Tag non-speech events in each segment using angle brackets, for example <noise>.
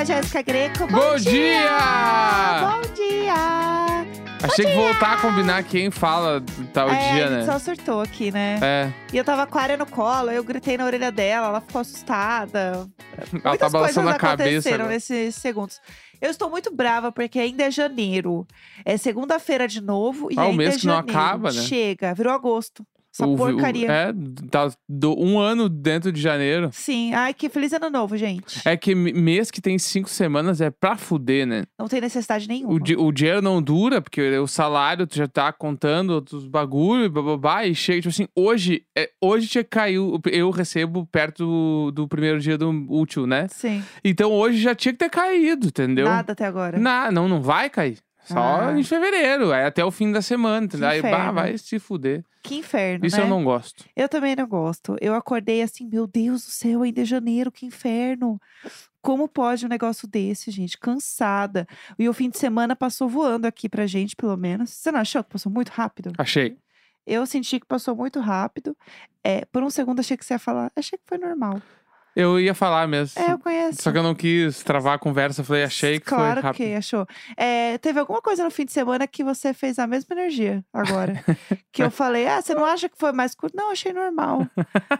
a Jéssica Greco. Bom, Bom dia! Bom dia! Achei que voltar a combinar quem fala tal é, dia, a gente né? só surtou aqui, né? É, E eu tava com a área no colo, eu gritei na orelha dela, ela ficou assustada. ela Muitas tá balançando coisas a cabeça. aconteceram agora. nesses segundos. Eu estou muito brava porque ainda é janeiro. É segunda-feira de novo e Ah, o ainda mês é que não janeiro. acaba, né? Chega, virou agosto. Essa O- o- porcaria. é, tá do- um ano dentro de janeiro. Sim, ai que feliz ano novo, gente. É que mês que tem cinco semanas é pra fuder, né? Não tem necessidade nenhuma. O, di- o dinheiro não dura, porque o salário tu já tá contando outros bagulho, bababá, e chega, tipo assim, hoje, é, hoje tinha que cair, o- eu recebo perto do, do primeiro dia do útil, né? Sim, Então hoje já tinha que ter caído, entendeu? nada até agora. Na- não, não vai cair. Só Ah. em fevereiro, é até o fim da semana, entendeu? Aí bah, vai se fuder. Que inferno, Isso né? eu não gosto. Eu também não gosto. Eu acordei assim, meu Deus do céu, ainda é janeiro, que inferno. Como pode um negócio desse, gente? Cansada. E o fim de semana passou voando aqui pra gente, pelo menos. Você não achou que passou muito rápido? Achei. Eu senti que passou muito rápido. É, por um segundo achei que você ia falar. Achei que foi normal. Eu ia falar mesmo. É, eu conheço. Só que eu não quis travar a conversa, falei, achei que claro foi rápido. que achou. É, teve alguma coisa no fim de semana que você fez a mesma energia agora. <laughs> que eu falei, ah, você não acha que foi mais curto? Não, achei normal.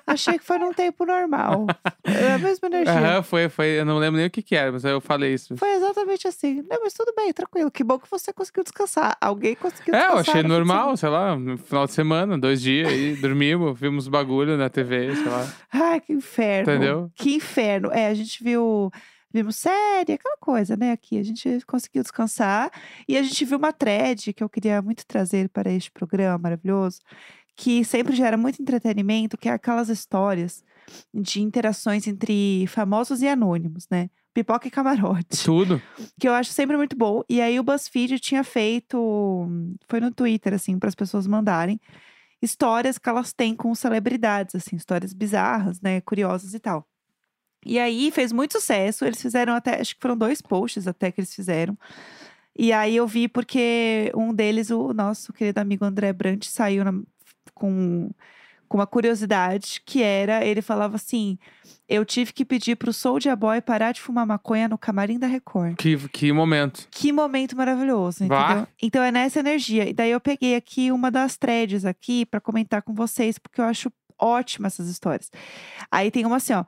achei que foi num tempo normal. É a mesma energia. Aham, foi, foi. Eu não lembro nem o que que era, mas eu falei isso. Foi exatamente assim. Não, mas tudo bem, tranquilo. Que bom que você conseguiu descansar. Alguém conseguiu É, descansar. eu achei de normal, sei lá, no final de semana, dois dias aí, dormimos, vimos bagulho na TV, sei lá. Ai, que inferno. Entendeu? Que inferno. É, a gente viu. Vimos série, aquela coisa, né? Aqui a gente conseguiu descansar. E a gente viu uma thread que eu queria muito trazer para este programa maravilhoso, que sempre gera muito entretenimento, que é aquelas histórias de interações entre famosos e anônimos, né? Pipoca e camarote. <laughs> Tudo. que eu acho sempre muito bom. E aí o BuzzFeed tinha feito, foi no Twitter assim, para as pessoas mandarem histórias que elas têm com celebridades, assim, histórias bizarras, né, curiosas e tal. E aí fez muito sucesso, eles fizeram até, acho que foram dois posts até que eles fizeram. E aí eu vi porque um deles, o nosso querido amigo André Brant, saiu na- com, com uma curiosidade que era, ele falava assim, eu tive que pedir pro Soulja Boy parar de fumar maconha no camarim da Record. Que, que momento. Que momento maravilhoso, Vá. entendeu? Então é nessa energia. E daí eu peguei aqui uma das threads aqui pra comentar com vocês, porque eu acho ótima essas histórias. Aí tem uma assim, ó.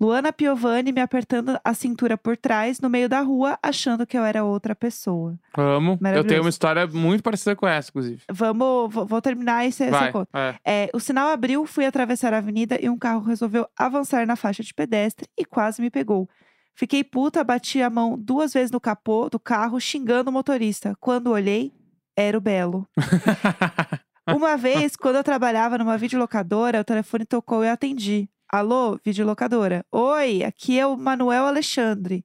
Luana Piovani me apertando a cintura por trás no meio da rua, achando que eu era outra pessoa. Amo. Eu tenho uma história muito parecida com essa, inclusive. Vamos, vou, terminar esse, Vai. conto. é. É, o sinal abriu, fui atravessar a avenida e um carro resolveu avançar na faixa de pedestre e quase me pegou. Fiquei puta, bati a mão duas vezes no capô do carro, xingando o motorista. Quando olhei, era o Belo. <laughs> Uma vez, quando eu trabalhava numa videolocadora, o telefone tocou e eu atendi. Alô, videolocadora. Oi, aqui é o Manuel Alexandre.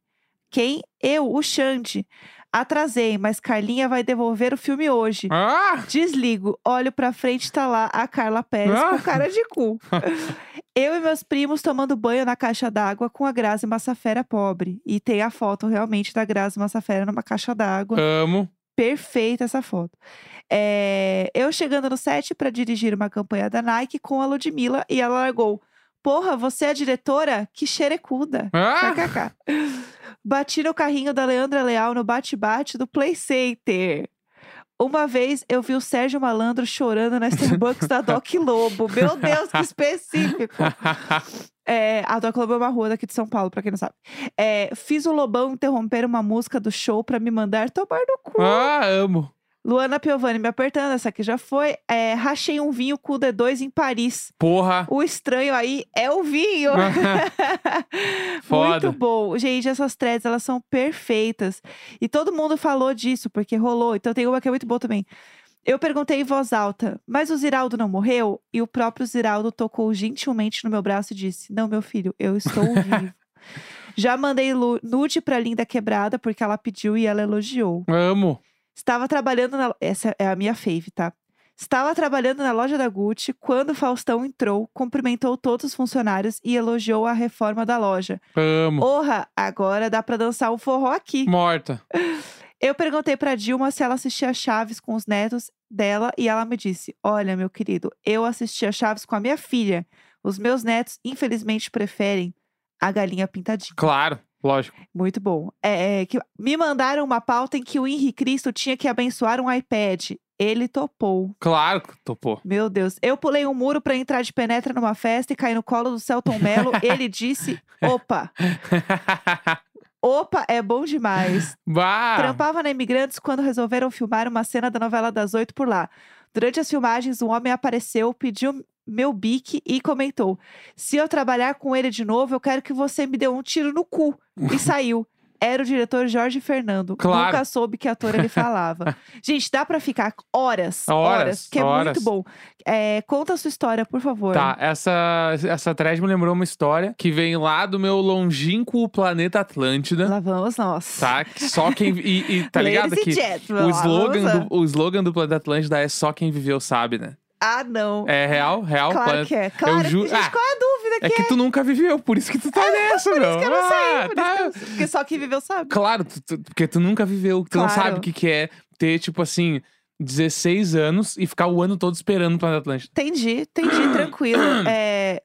Quem? Eu, o Xande. Atrasei, mas Carlinha vai devolver o filme hoje. ah! Desligo, olho pra frente, tá lá a Carla Pérez Ah! com cara de cu. <laughs> Eu e meus primos tomando banho na caixa d'água com a Grazi Massafera pobre. E tem a foto realmente da Grazi Massafera numa caixa d'água. Amo. Perfeita essa foto. É, Eu chegando no set pra dirigir uma campanha da Nike com a Ludmilla e ela largou. Porra, você é a diretora? Que xerecuda. Ah! KKK. Bati no carrinho da Leandra Leal no bate-bate do Play Center. Uma vez eu vi o Sérgio Malandro chorando na Starbucks da Doc <laughs> Lobo. Meu Deus, que específico. É, a Doc Lobo é uma rua daqui de São Paulo, pra quem não sabe. É, fiz o Lobão interromper uma música do show pra me mandar tomar no cu. ah, amo. Luana Piovani me apertando, essa aqui já foi. É, rachei um vinho com o D2 em Paris. Porra. O estranho aí é o vinho. <laughs> Foda. Muito bom. Gente, essas threads, elas são perfeitas. E todo mundo falou disso, porque rolou. Então tem uma que é muito boa também. Eu perguntei em voz alta, mas o Ziraldo não morreu? E o próprio Ziraldo tocou gentilmente no meu braço e disse: Não, meu filho, eu estou <laughs> vivo. Já mandei nude pra Linda Quebrada, porque ela pediu e ela elogiou. Amo. Estava trabalhando na. Essa é a minha fave, tá? Estava trabalhando na loja da Gucci quando Faustão entrou, cumprimentou todos os funcionários e elogiou a reforma da loja. Amo. Porra, agora dá pra dançar um forró aqui. Morta. <laughs> Eu perguntei pra Dilma se ela assistia Chaves com os netos dela e ela me disse: Olha, meu querido, eu assistia Chaves com a minha filha. Os meus netos, infelizmente, preferem A galinha pintadinha. Claro, lógico. Muito bom. É, é, que me mandaram uma pauta em que o Henri Cristo tinha que abençoar um iPad. Ele topou. Claro que topou. Meu Deus. Eu pulei um muro pra entrar de penetra numa festa e caí no colo do Celton Mello. <laughs> Ele disse: opa, opa, é bom demais. <laughs> bah! Trampava na Imigrantes quando resolveram filmar uma cena da novela das oito por lá. Durante as filmagens, um homem apareceu, pediu meu bique e comentou: Se eu trabalhar com ele de novo, eu quero que você me dê um tiro no cu. E <laughs> saiu. Era o diretor Jorge Fernando. Claro. Nunca soube que ator ele falava. <laughs> Gente, dá pra ficar horas, Horas, que é horas. muito bom. É, conta a sua história, por favor. Tá, essa, essa thread me lembrou uma história que vem lá do meu longínquo planeta Atlântida. Lá vamos nós. Tá? Só quem. E, e tá <laughs> ligado que o slogan, do, o slogan do planeta Atlântida é só quem viveu sabe, né? Ah, não. É real, real. claro planeta- que é. Claro, ju- gente, Ah, qual é a dúvida É que tu nunca viveu, por isso que tu tá nessa, <laughs> meu. Por isso que eu não sei. Ah, por tá. que eu- Porque só quem viveu sabe. Claro, tu- tu- porque tu nunca viveu, tu não Claro. sabe o que, que é ter, tipo assim, 16 anos e ficar o ano todo esperando o Planeta Atlântida. Entendi, entendi, <clears throat> tranquilo. É.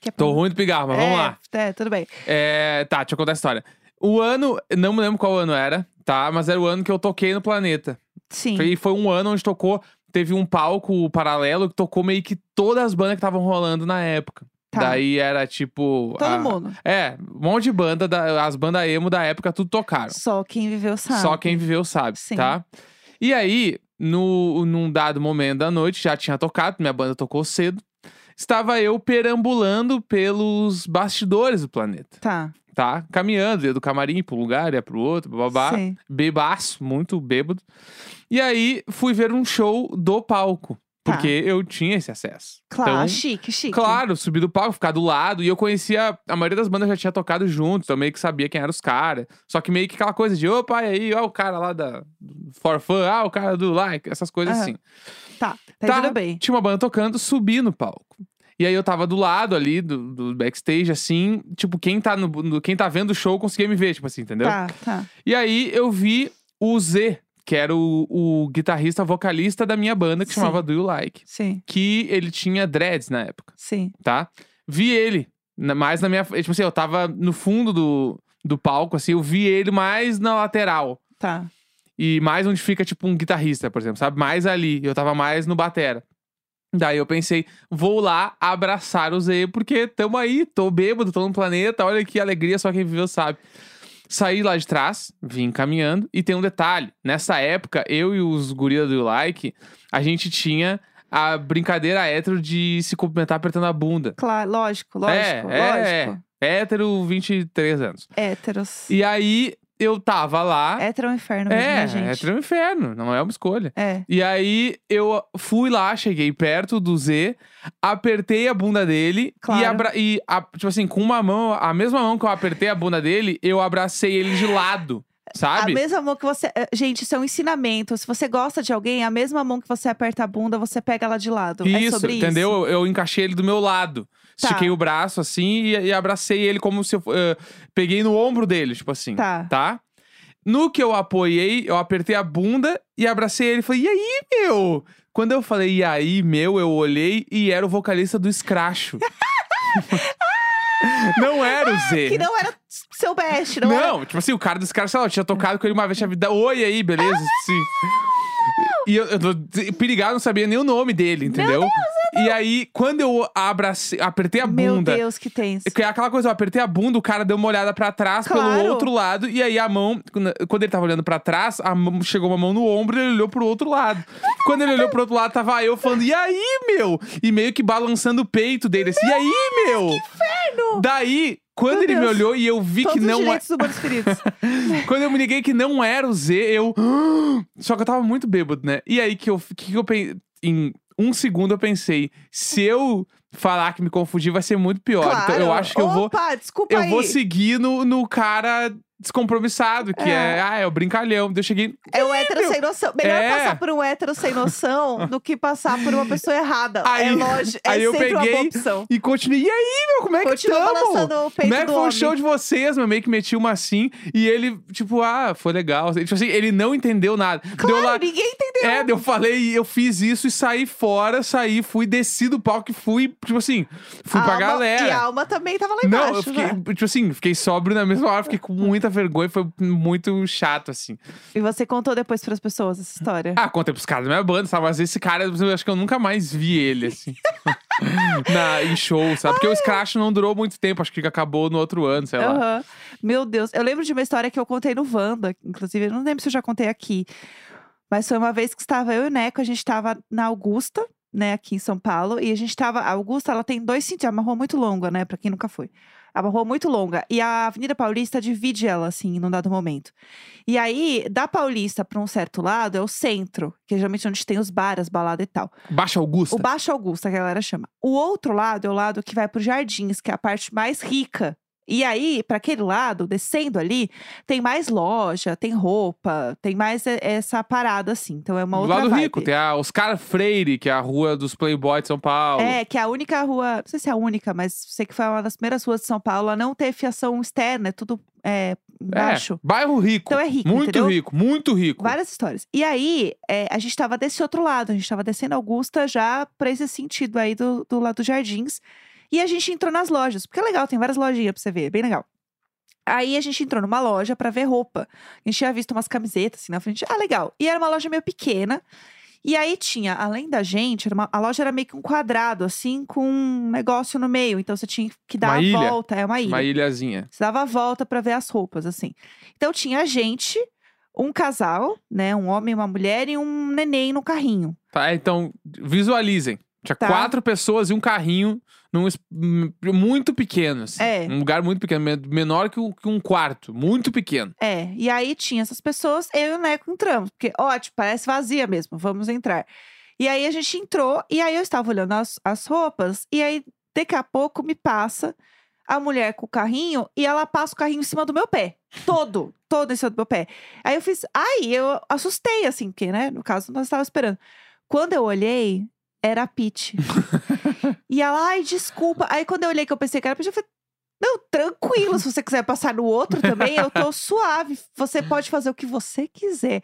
Quer Tô ruim do pigarro, mas vamos É, lá. É, tudo bem. É, tá, deixa eu contar a história. O ano, não me lembro qual ano era, tá? Mas era o ano que eu toquei no Planeta. Sim. E foi um ano onde tocou, teve um palco paralelo que tocou meio que todas as bandas que estavam rolando na época. Tá. Daí era tipo. Todo a- mundo. É, um monte de banda, da- as bandas emo da época, tudo tocaram. Só quem viveu sabe. Só quem viveu sabe, Sim. tá? E aí, no, num dado momento da noite, já tinha tocado, minha banda tocou cedo. Estava eu perambulando pelos bastidores do planeta, Tá. tá? Caminhando, ia do camarim pro lugar, ia pro outro, babá. Bebaço, muito bêbado. E aí, fui ver um show do palco. Tá. Porque eu tinha esse acesso. Claro, Então, chique, chique. Claro, subi do palco, ficar do lado. E eu conhecia. A maioria das bandas já tinha tocado juntos, então eu meio que sabia quem eram os caras. Só que meio que aquela coisa de, opa, e aí, ó, o cara lá da For Fun, ah, o cara do Like, essas coisas Aham. assim. Tá, tá, Tá, tudo bem. Tinha uma banda tocando, subi no palco. E aí eu tava do lado ali, do, do backstage, assim, tipo, quem tá, no, no- quem tá vendo o show conseguia me ver, tipo assim, entendeu? Tá, tá. E aí eu vi o Z, que era o, o guitarrista vocalista da minha banda, que Sim. chamava Do You Like. Sim, Que ele tinha dreads na época sim. tá? Vi ele, na- mais na minha. Tipo assim, eu tava no fundo do, do palco, assim, eu vi ele mais na lateral. Tá. E mais onde fica, tipo, um guitarrista, por exemplo, sabe? Mais ali. Eu tava mais no batera. Daí eu pensei, vou lá abraçar o Z, porque tamo aí, tô bêbado, tô no planeta, olha que alegria, só quem viveu sabe. Saí lá de trás, vim caminhando, e tem um detalhe: nessa época, eu e os gurias do Like, a gente tinha a brincadeira hétero de se cumprimentar apertando a bunda. Claro, lógico, lógico, é, lógico. é. Hétero, 23 anos. Héteros. E aí, eu tava lá. É um inferno mesmo, é, né, gente? é um inferno, não é uma escolha. É. E aí, eu fui lá, cheguei perto do Z, apertei a bunda dele Claro. e, abra e a- tipo assim, com uma mão, a mesma mão que eu apertei a bunda dele, eu abracei ele de lado, sabe? A mesma mão que você. eh, Gente, isso é um ensinamento. Se você gosta de alguém, a mesma mão que você aperta a bunda, você pega ela de lado. é Isso, sobre entendeu? isso. Eu, eu encaixei ele do meu lado. Tá. Estiquei o braço assim e, e abracei ele como se eu eh, peguei no ombro dele, tipo assim. Tá. Tá? No que eu apoiei, eu apertei a bunda e abracei ele. Falei, e aí, meu? Quando eu falei, e aí, meu, eu olhei e era o vocalista do Scratcho. <laughs> não era o Z. Que não era seu best, não, era. Não, tipo assim, o cara dos caras, sei lá, eu tinha tocado com ele uma vez, tinha vida. Oi aí, beleza? Sim. E eu, eu tô perigado, não sabia nem o nome dele, entendeu? E aí, quando eu abracei, apertei a Meu bunda. Deus, que tenso. Que é aquela coisa, eu apertei a bunda, o cara deu uma olhada pra trás Claro. pelo outro lado, e aí a mão, quando- ele tava olhando pra trás, a mão, chegou uma mão no ombro e ele olhou pro outro lado. Quando ele olhou pro outro lado, tava eu falando, e aí, meu? E meio que balançando o peito dele, assim, e aí, meu? Inferno! Daí, quando Meu ele me Deus. olhou e eu vi Todos que não é. <laughs> Quando eu me liguei que não era o Z, eu. <gasps> Só que eu tava muito bêbado, né? E aí que eu, que eu pensei. Em um segundo eu pensei, se eu falar que me confundi, vai ser muito pior. claro. Então eu acho que eu vou. Opa, desculpa Eu aí. vou seguir no, no cara descompromissado, que é, É. ah, é o brincalhão. Eu cheguei, É o hétero sem noção. Melhor É. passar por um hétero sem noção <laughs> do que passar por uma pessoa errada. é Aí- lógico. É aí eu peguei. E continuei, e aí, meu, como é que tamo? Como é que foi o show de vocês, meu? Meio que meti uma assim. E ele, tipo, ah, foi legal. Tipo assim, ele não entendeu nada. Claro, Deu lá. ninguém entendeu. É, eu falei, eu fiz isso e saí fora, saí, fui, desci do palco e fui, tipo assim, fui A pra alma- galera. E a alma também tava lá Não, embaixo. eu fiquei, né? tipo assim, fiquei sóbrio na mesma hora, fiquei com muita vergonha, foi muito chato, assim. E você contou depois pras pessoas essa história. Ah, contei pros caras da minha banda, sabe? Mas esse cara, eu acho que eu nunca mais vi ele, assim. <laughs> na, em show, sabe? Porque o Scratch não durou muito tempo, acho que acabou no outro ano, sei lá. Meu Deus, eu lembro de uma história que eu contei no Wanda, inclusive, eu não lembro se eu já contei aqui. Mas foi uma vez que estava eu e o Neco, a gente estava na Augusta, né, aqui em São Paulo, e a gente estava. A Augusta, ela tem dois sentidos, é uma rua muito longa, né, pra quem nunca foi. É uma rua muito longa. E a Avenida Paulista divide ela, assim, num dado momento. E aí, da Paulista pra um certo lado é o centro, que é geralmente onde tem os bares, as baladas e tal. Baixa Augusta. O Baixo Augusta, que a galera chama. O outro lado é o lado que vai para os jardins, que é a parte mais rica. E aí, para aquele lado, descendo ali, tem mais loja, tem roupa, tem mais essa parada assim. Então é uma Do outra lado vibe. rico, tem a Oscar Freire, que é a rua dos Playboys de São Paulo. É, que é a única rua, não sei se é a única, mas sei que foi uma das primeiras ruas de São Paulo a não ter fiação externa, é tudo é, É, embaixo. bairro rico. Então é rico, Muito entendeu? rico, muito rico. Várias histórias. E aí, é, a gente tava desse outro lado, a gente tava descendo Augusta já pra esse sentido aí do, do lado dos jardins. E a gente entrou nas lojas, porque é legal, tem várias lojinhas pra você ver, é bem legal. Aí a gente entrou numa loja pra ver roupa. A gente tinha visto umas camisetas assim na frente. Ah, legal. E era uma loja meio pequena. E aí tinha, além da gente, uma- a loja era meio que um quadrado, assim, com um negócio no meio. Então você tinha que dar Uma a ilha. volta. É uma ilha. Uma ilhazinha. Você dava a volta pra ver as roupas, assim. Então tinha a gente, um casal, né? Um homem uma mulher e um neném no carrinho. Tá, então, visualizem. Tinha Tá. quatro pessoas e um carrinho num muito pequeno, assim. É. Um lugar muito pequeno, men- menor que um, que um quarto. Muito pequeno. É, e aí tinha essas pessoas, eu e o Neco entramos. Porque, ótimo, parece vazia mesmo, vamos entrar. E aí a gente entrou, e aí eu estava olhando as, as roupas, e aí daqui a pouco me passa a mulher com o carrinho, e ela passa o carrinho em cima do meu pé. Todo, <laughs> todo em cima do meu pé. Aí eu fiz, ai, eu assustei, assim, porque, né, no caso, nós estávamos esperando. Quando eu olhei, era a Pete. <laughs> e ela, ai, desculpa. Aí quando eu olhei que eu pensei que era a Pete, eu falei, não, tranquilo, se você quiser passar no outro também, eu tô <laughs> suave. Você pode fazer o que você quiser.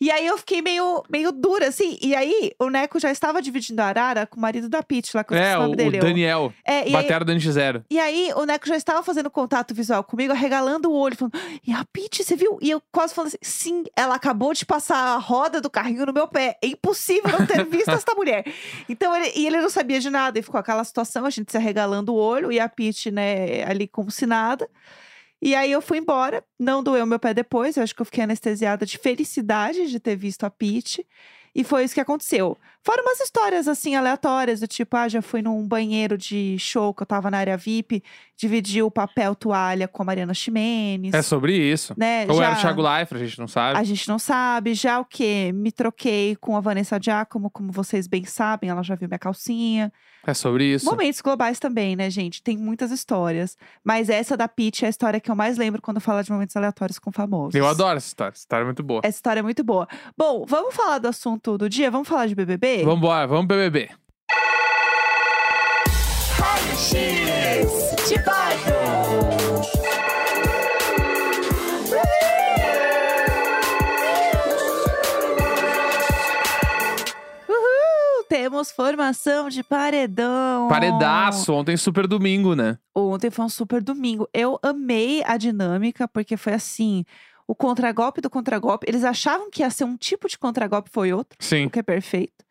E aí eu fiquei meio, meio dura, assim. E aí o Neco já estava dividindo a arara com o marido da Pete, lá esqueci É, o o, nome o dele. Daniel. É, e aí, Batera do NX0. e aí, o Neco já estava fazendo contato visual comigo, arregalando o olho, falando: E a Pete, você viu? E eu quase falando assim: sim, ela acabou de passar a roda do carrinho no meu pé. É impossível não ter visto essa <laughs> mulher. Então, ele, e ele não sabia de nada. E ficou aquela situação, a gente se arregalando o olho e a Pete, né, ali como se nada. E aí eu fui embora, não doeu meu pé depois, eu acho que eu fiquei anestesiada de felicidade de ter visto a Pete. E foi isso que aconteceu. Fora umas histórias assim aleatórias, do tipo, ah, já fui num banheiro de show que eu tava na área VIP, dividi o papel toalha com a Mariana Ximenes. É sobre isso. né? Ou já... era o Thiago Leifert, a gente não sabe. A gente não sabe. Já o quê? Me troquei com a Vanessa Giacomo, como vocês bem sabem, ela já viu minha calcinha. É sobre isso. Momentos globais também, né, gente? Tem muitas histórias. Mas essa da Peach é a história que eu mais lembro quando falo de momentos aleatórios com famosos. Eu adoro essa história. Essa história é muito boa. Essa história é muito boa. Bom, vamos falar do assunto do dia? Vamos falar de BBB? Vambora, vamos BBB. X de Uhul! Temos formação de paredão. Paredaço, ontem super domingo, né? Ontem foi um super domingo. Eu amei a dinâmica, porque foi assim: o contragolpe do contragolpe. Eles achavam que ia ser um tipo de contragolpe, foi outro, Sim. o que é perfeito.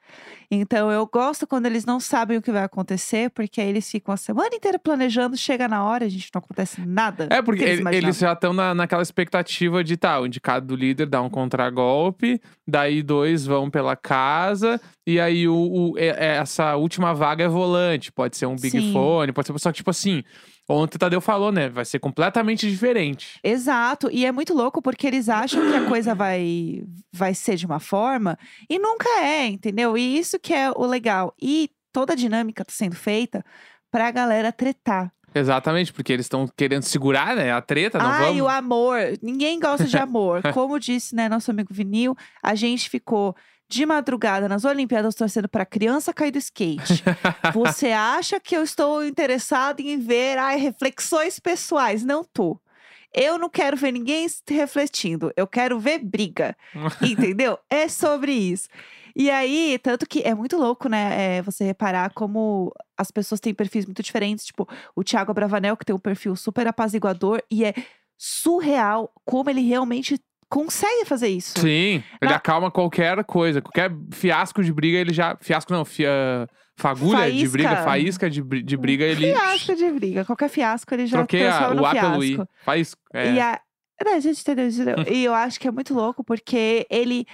Então eu gosto quando eles não sabem o que vai acontecer, porque aí eles ficam a semana inteira planejando, chega na hora, a gente não acontece nada. É, porque que eles eles já estão na, naquela expectativa de tá, o indicado do líder dá um contragolpe, daí dois vão pela casa, e aí o, o- é- é- essa última vaga é volante. Pode ser um Big Sim. Fone, pode ser. Só que, tipo assim, ontem o Tadeu falou, né? Vai ser completamente diferente. Exato, e é muito louco porque eles acham que a coisa vai, vai ser de uma forma e nunca é, entendeu? E isso que é o legal. E toda a dinâmica tá sendo feita pra galera tretar. Exatamente, porque eles estão querendo segurar, né? A treta, não Ai, vamos. o amor. Ninguém gosta de <laughs> amor. Como disse, né, nosso amigo Vinil, a gente ficou de madrugada nas Olimpíadas torcendo pra criança cair do skate. <laughs> Você acha que eu estou interessado em ver ai, reflexões pessoais? Não tô. Eu não quero ver ninguém se refletindo. Eu quero ver briga. <laughs> Entendeu? É sobre isso. E aí, tanto que é muito louco, né? é, você reparar como as pessoas têm perfis muito diferentes. Tipo, o Thiago Bravanel, que tem um perfil super apaziguador, e é surreal como ele realmente consegue fazer isso. Sim, ele Na- acalma qualquer coisa. Qualquer fiasco de briga, ele já. Fiasco não, fia... fagulha de Faísca. briga, faísca de, de briga, ele. Fiasco de briga. Qualquer fiasco ele já Troquei a, transforma no o A pelo fiasco. I. Faísco. É. E a... Né, a gente entendeu, entendeu? <laughs> e eu acho que é muito louco, porque ele.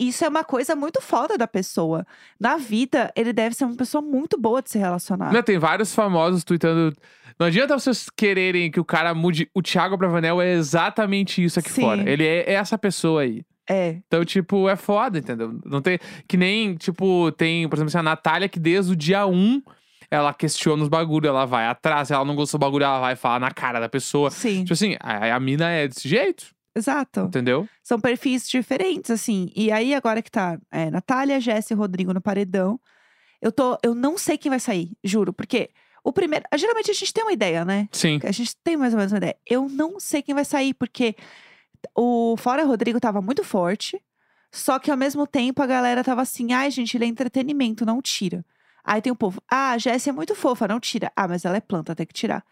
Isso é uma coisa muito foda da pessoa. Na vida, ele deve ser uma pessoa muito boa de se relacionar. Não, tem vários famosos tweetando. Não adianta vocês quererem que o cara mude. O Thiago Bravanel é exatamente isso aqui Sim. fora. Ele é, é essa pessoa aí. É. Então, tipo, é foda, entendeu? Não tem. Que nem, tipo, tem, por exemplo, assim, a Natália, que desde o dia 1 ela questiona os bagulho, ela vai atrás, se ela não gostou do bagulho, ela vai falar na cara da pessoa. Sim, Tipo assim, a, a mina é desse jeito, exato. entendeu? São perfis diferentes, assim. E aí, agora que tá é, Natália, Jéssica e Rodrigo no paredão, eu tô. Eu não sei quem vai sair, juro. Porque o primeiro. Geralmente a gente tem uma ideia, né? Sim. A gente tem mais ou menos uma ideia. Eu não sei quem vai sair, porque o Fora Rodrigo tava muito forte. Só que ao mesmo tempo a galera tava assim: ai, gente, ele é entretenimento, não tira. Aí tem o povo: ah, a Jéssica é muito fofa, não tira. Ah, mas ela é planta, tem que tirar.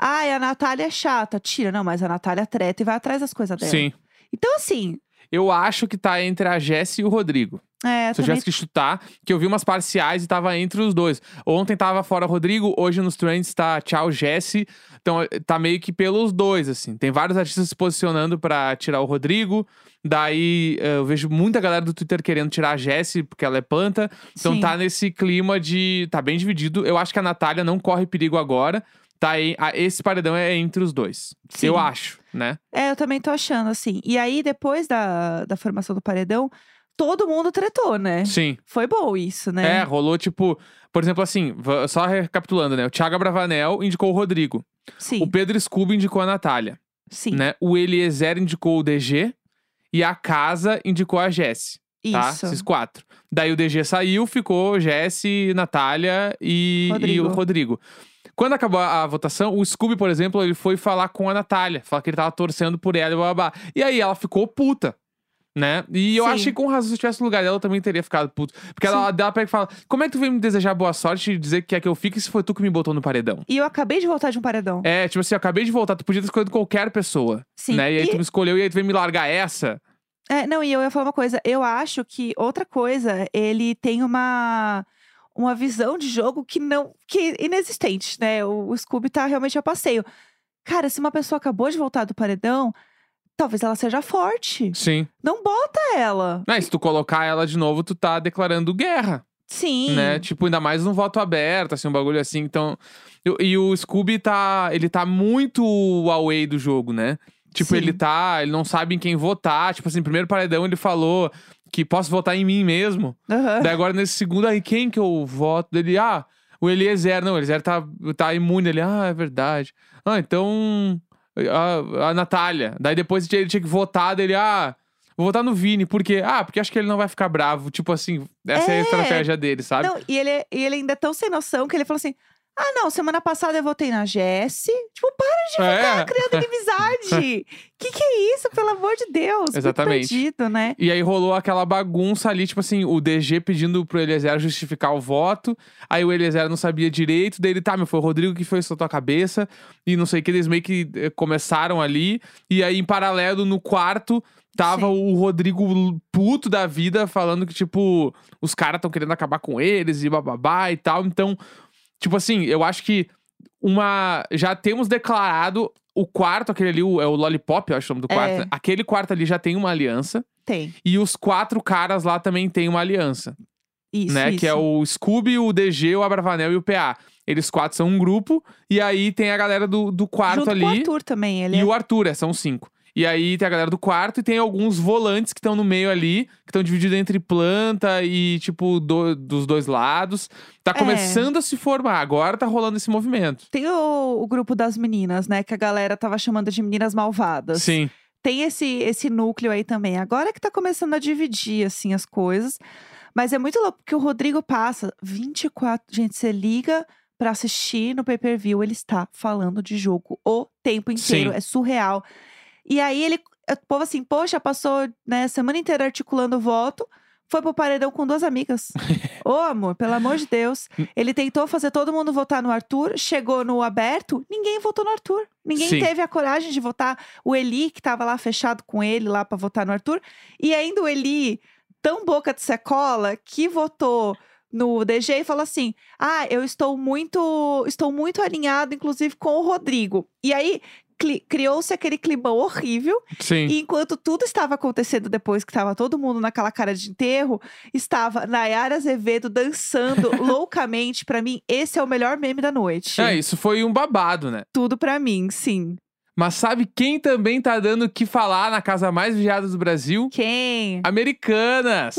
Ai, a Natália é chata, tira. Não, mas a Natália treta e vai atrás das coisas dela. Sim. Então, assim, Eu acho que tá entre a Jessie e o Rodrigo. é, Se eu tivesse que chutar, que eu vi umas parciais e tava entre os dois. Ontem tava fora Rodrigo, hoje nos trends tá tchau Jesse. Então tá meio que pelos dois, assim. Tem vários artistas se posicionando pra tirar o Rodrigo. Daí eh, eu vejo muita galera do Twitter querendo tirar a Jessie, porque ela é planta. Então Sim. tá nesse clima de. Tá bem dividido. Eu acho que a Natália não corre perigo agora. Tá aí. Esse paredão é entre os dois. Sim. Eu acho, né? É, eu também tô achando, assim. E aí, depois da, da formação do paredão, todo mundo tretou, né? Sim. Foi bom isso, né? É, rolou tipo. Por exemplo, assim, só recapitulando, né? O Thiago Bravanel indicou o Rodrigo. Sim, O Pedro Scooby indicou a Natália, sim. né? O Eliezer indicou o DG e a Casa indicou a Jesse, tá? Isso. Esses quatro. Daí o DG saiu, ficou Jesse, Natália e, e o Rodrigo. Quando acabou a, a votação, o Scooby, por exemplo, ele foi falar com a Natália, falar que ele tava torcendo por ela e blá blá blá. E aí ela ficou puta. Né? E eu Sim. acho que com razão, se eu estivesse no lugar dela, eu também teria ficado puto. Porque ela, ela pega e fala: Como é que tu veio me desejar boa sorte e dizer que quer que eu fique se foi tu que me botou no paredão? E eu acabei de voltar de um paredão. É, tipo assim, eu acabei de voltar, tu podia ter escolhido qualquer pessoa. Sim. Né? E aí E- tu me escolheu e aí tu veio me largar essa. É, não, e eu ia falar uma coisa. Eu acho que outra coisa, ele tem uma uma visão de jogo que não que é inexistente, né? O, o Scooby tá realmente a passeio. Cara, se uma pessoa acabou de voltar do paredão, talvez ela seja forte. Sim. Não bota ela. Mas se tu colocar ela de novo, tu tá declarando guerra, Sim. né? Tipo, ainda mais num voto aberto, assim, um bagulho assim. Então. E, e o Scooby tá. Ele tá muito away do jogo, né? Tipo, Sim. ele tá. Ele não sabe em quem votar. Tipo assim, primeiro paredão ele falou que posso votar em mim mesmo. Aham. Daí agora nesse segundo, aí quem que eu voto? Dele, ah, o Eliezer. Não, o Eliezer tá, tá imune. Ele, ah, é verdade. Ah, então. A, a Natália. Daí depois ele tinha que votar dele, ah. Vou votar no Vini, por quê? Ah, porque acho que ele não vai ficar bravo. Tipo assim, essa é, a É. estratégia dele, sabe? Não, e ele, e ele ainda é tão sem noção que ele falou assim: Ah, não, semana passada eu votei na Jessie. Tipo, para de ficar É. criando inimizade. <laughs> que que é isso, pelo amor de Deus? Muito Exatamente. perdido, né? E aí rolou aquela bagunça ali, tipo assim, o DG pedindo pro Eliezer justificar o voto. Aí o Eliezer não sabia direito. Daí ele, tá, meu, foi o Rodrigo que foi soltou a cabeça. E não sei o que, eles meio que eh, começaram ali. E aí, em paralelo, no quarto, tava Sim. o Rodrigo puto da vida, falando que, tipo, os caras estão querendo acabar com eles e bababá e tal. Então, tipo assim, eu acho que uma. Já temos declarado o quarto, aquele ali, o- é o Lollipop, eu acho o nome do quarto. É. né? Aquele quarto ali já tem uma aliança. Tem. E os quatro caras lá também têm uma aliança, Isso. né? isso. Que é o Scooby, o DG, o Abravanel e o PA. Eles quatro são um grupo, e aí tem a galera do, do quarto Junto ali. com o Arthur também. Ele E é... o Arthur, é, são cinco. E aí tem a galera do quarto e tem alguns volantes que estão no meio ali, que estão divididos entre planta e, tipo, do- dos dois lados. Tá É. começando a se formar, agora tá rolando esse movimento. Tem o, o grupo das meninas, né? Que a galera tava chamando de meninas malvadas. Sim. Tem esse, esse núcleo aí também. Agora que tá começando a dividir, assim, as coisas. Mas é muito louco, porque o Rodrigo passa 24... Gente, você liga pra assistir no pay-per-view, ele está falando de jogo o tempo inteiro. Sim. É surreal. E aí ele... O povo assim, poxa, passou né, a semana inteira articulando o voto. Foi pro paredão com duas amigas. <laughs> Ô, amor, pelo amor de Deus. Ele tentou fazer todo mundo votar no Arthur, chegou no aberto, ninguém votou no Arthur. Ninguém Sim. teve a coragem de votar. O Eli, que tava lá fechado com ele lá pra votar no Arthur. E ainda o Eli, tão boca de secola, que votou no DG e falou assim: Ah, eu estou muito. Estou muito alinhado, inclusive, com o Rodrigo. E aí. Criou-se aquele clima horrível Sim. e enquanto tudo estava acontecendo depois que estava todo mundo naquela cara de enterro, estava Nayara Azevedo dançando <laughs> loucamente. Pra mim, esse é o melhor meme da noite. É, isso foi um babado, né? Tudo pra mim, sim. Mas sabe quem também tá dando o que falar na casa mais vigiada do Brasil? Quem? Americanas.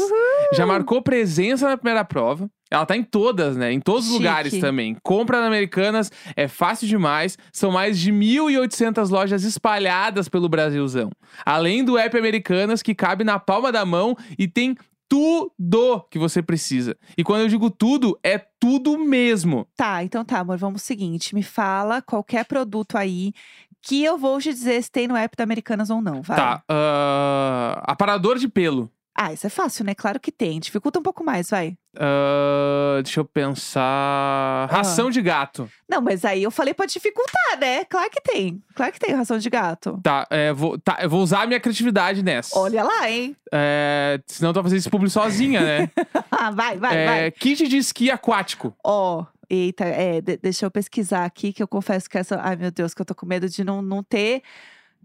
Já marcou presença na primeira prova. Ela tá em todas, né? Em todos os Chique. lugares também. Compra na Americanas é fácil demais. São mais de 1.800 lojas espalhadas pelo Brasilzão. Além do app Americanas, que cabe na palma da mão e tem tudo que você precisa. E quando eu digo tudo, é tudo mesmo. Tá, então tá, amor. Vamos seguinte: me fala qualquer produto aí que eu vou te dizer se tem no app da Americanas ou não. Vai. Tá. ah, aparador de pelo. Ah, isso é fácil, né? Claro que tem. Dificulta um pouco mais, vai. Ah, deixa eu pensar. Ração de gato. Não, mas aí eu falei pra dificultar, né? Claro que tem. Claro que tem ração de gato. Tá, é, vou, tá, eu vou usar a minha criatividade nessa. Olha lá, hein? É, senão eu tô fazendo esse publi sozinha, né? <laughs> Ah, vai, vai, É, vai. Kit de esqui aquático. Ó, eita, é, de- deixa eu pesquisar aqui, que eu confesso que essa. Ai, meu Deus, que eu tô com medo de não, não ter.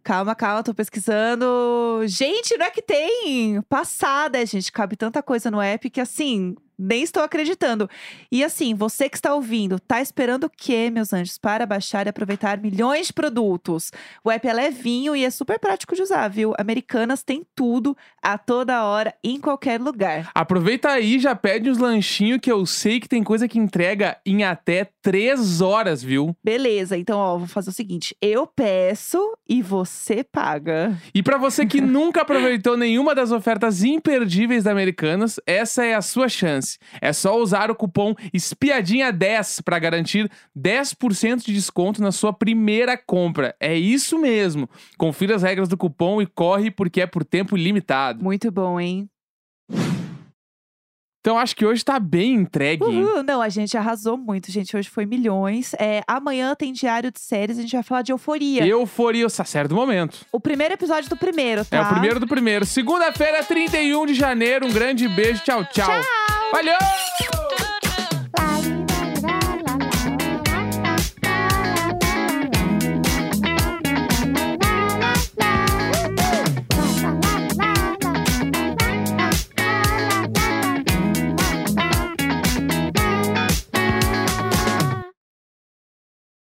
Calma, calma, tô pesquisando. Gente, não é que tem! Passada, gente. Cabe tanta coisa no app que assim, nem estou acreditando. E assim, você que está ouvindo, tá esperando o quê, meus anjos? Para baixar e aproveitar milhões de produtos. O app é levinho e é super prático de usar, viu? Americanas tem tudo, a toda hora, em qualquer lugar. Aproveita aí, já pede uns lanchinhos que eu sei que tem coisa que entrega em até três horas, viu? Beleza, então, ó, vou fazer o seguinte: eu peço e você paga. E pra você que <laughs> nunca aproveitou nenhuma das ofertas imperdíveis da Americanas, essa é a sua chance. É só usar o cupom espiadinha10 para garantir 10% de desconto na sua primeira compra. É isso mesmo. Confira as regras do cupom e corre porque é por tempo limitado. Muito bom, hein? Então acho que hoje tá bem entregue. Uhul, não, a gente arrasou muito, gente. Hoje foi milhões. É, amanhã tem diário de séries, a gente vai falar de euforia. Euforia, o sacer do momento. O primeiro episódio do primeiro, tá? É o primeiro do primeiro. Segunda-feira, 31 de janeiro. Um grande beijo. Tchau, tchau. Tchau! Valeu!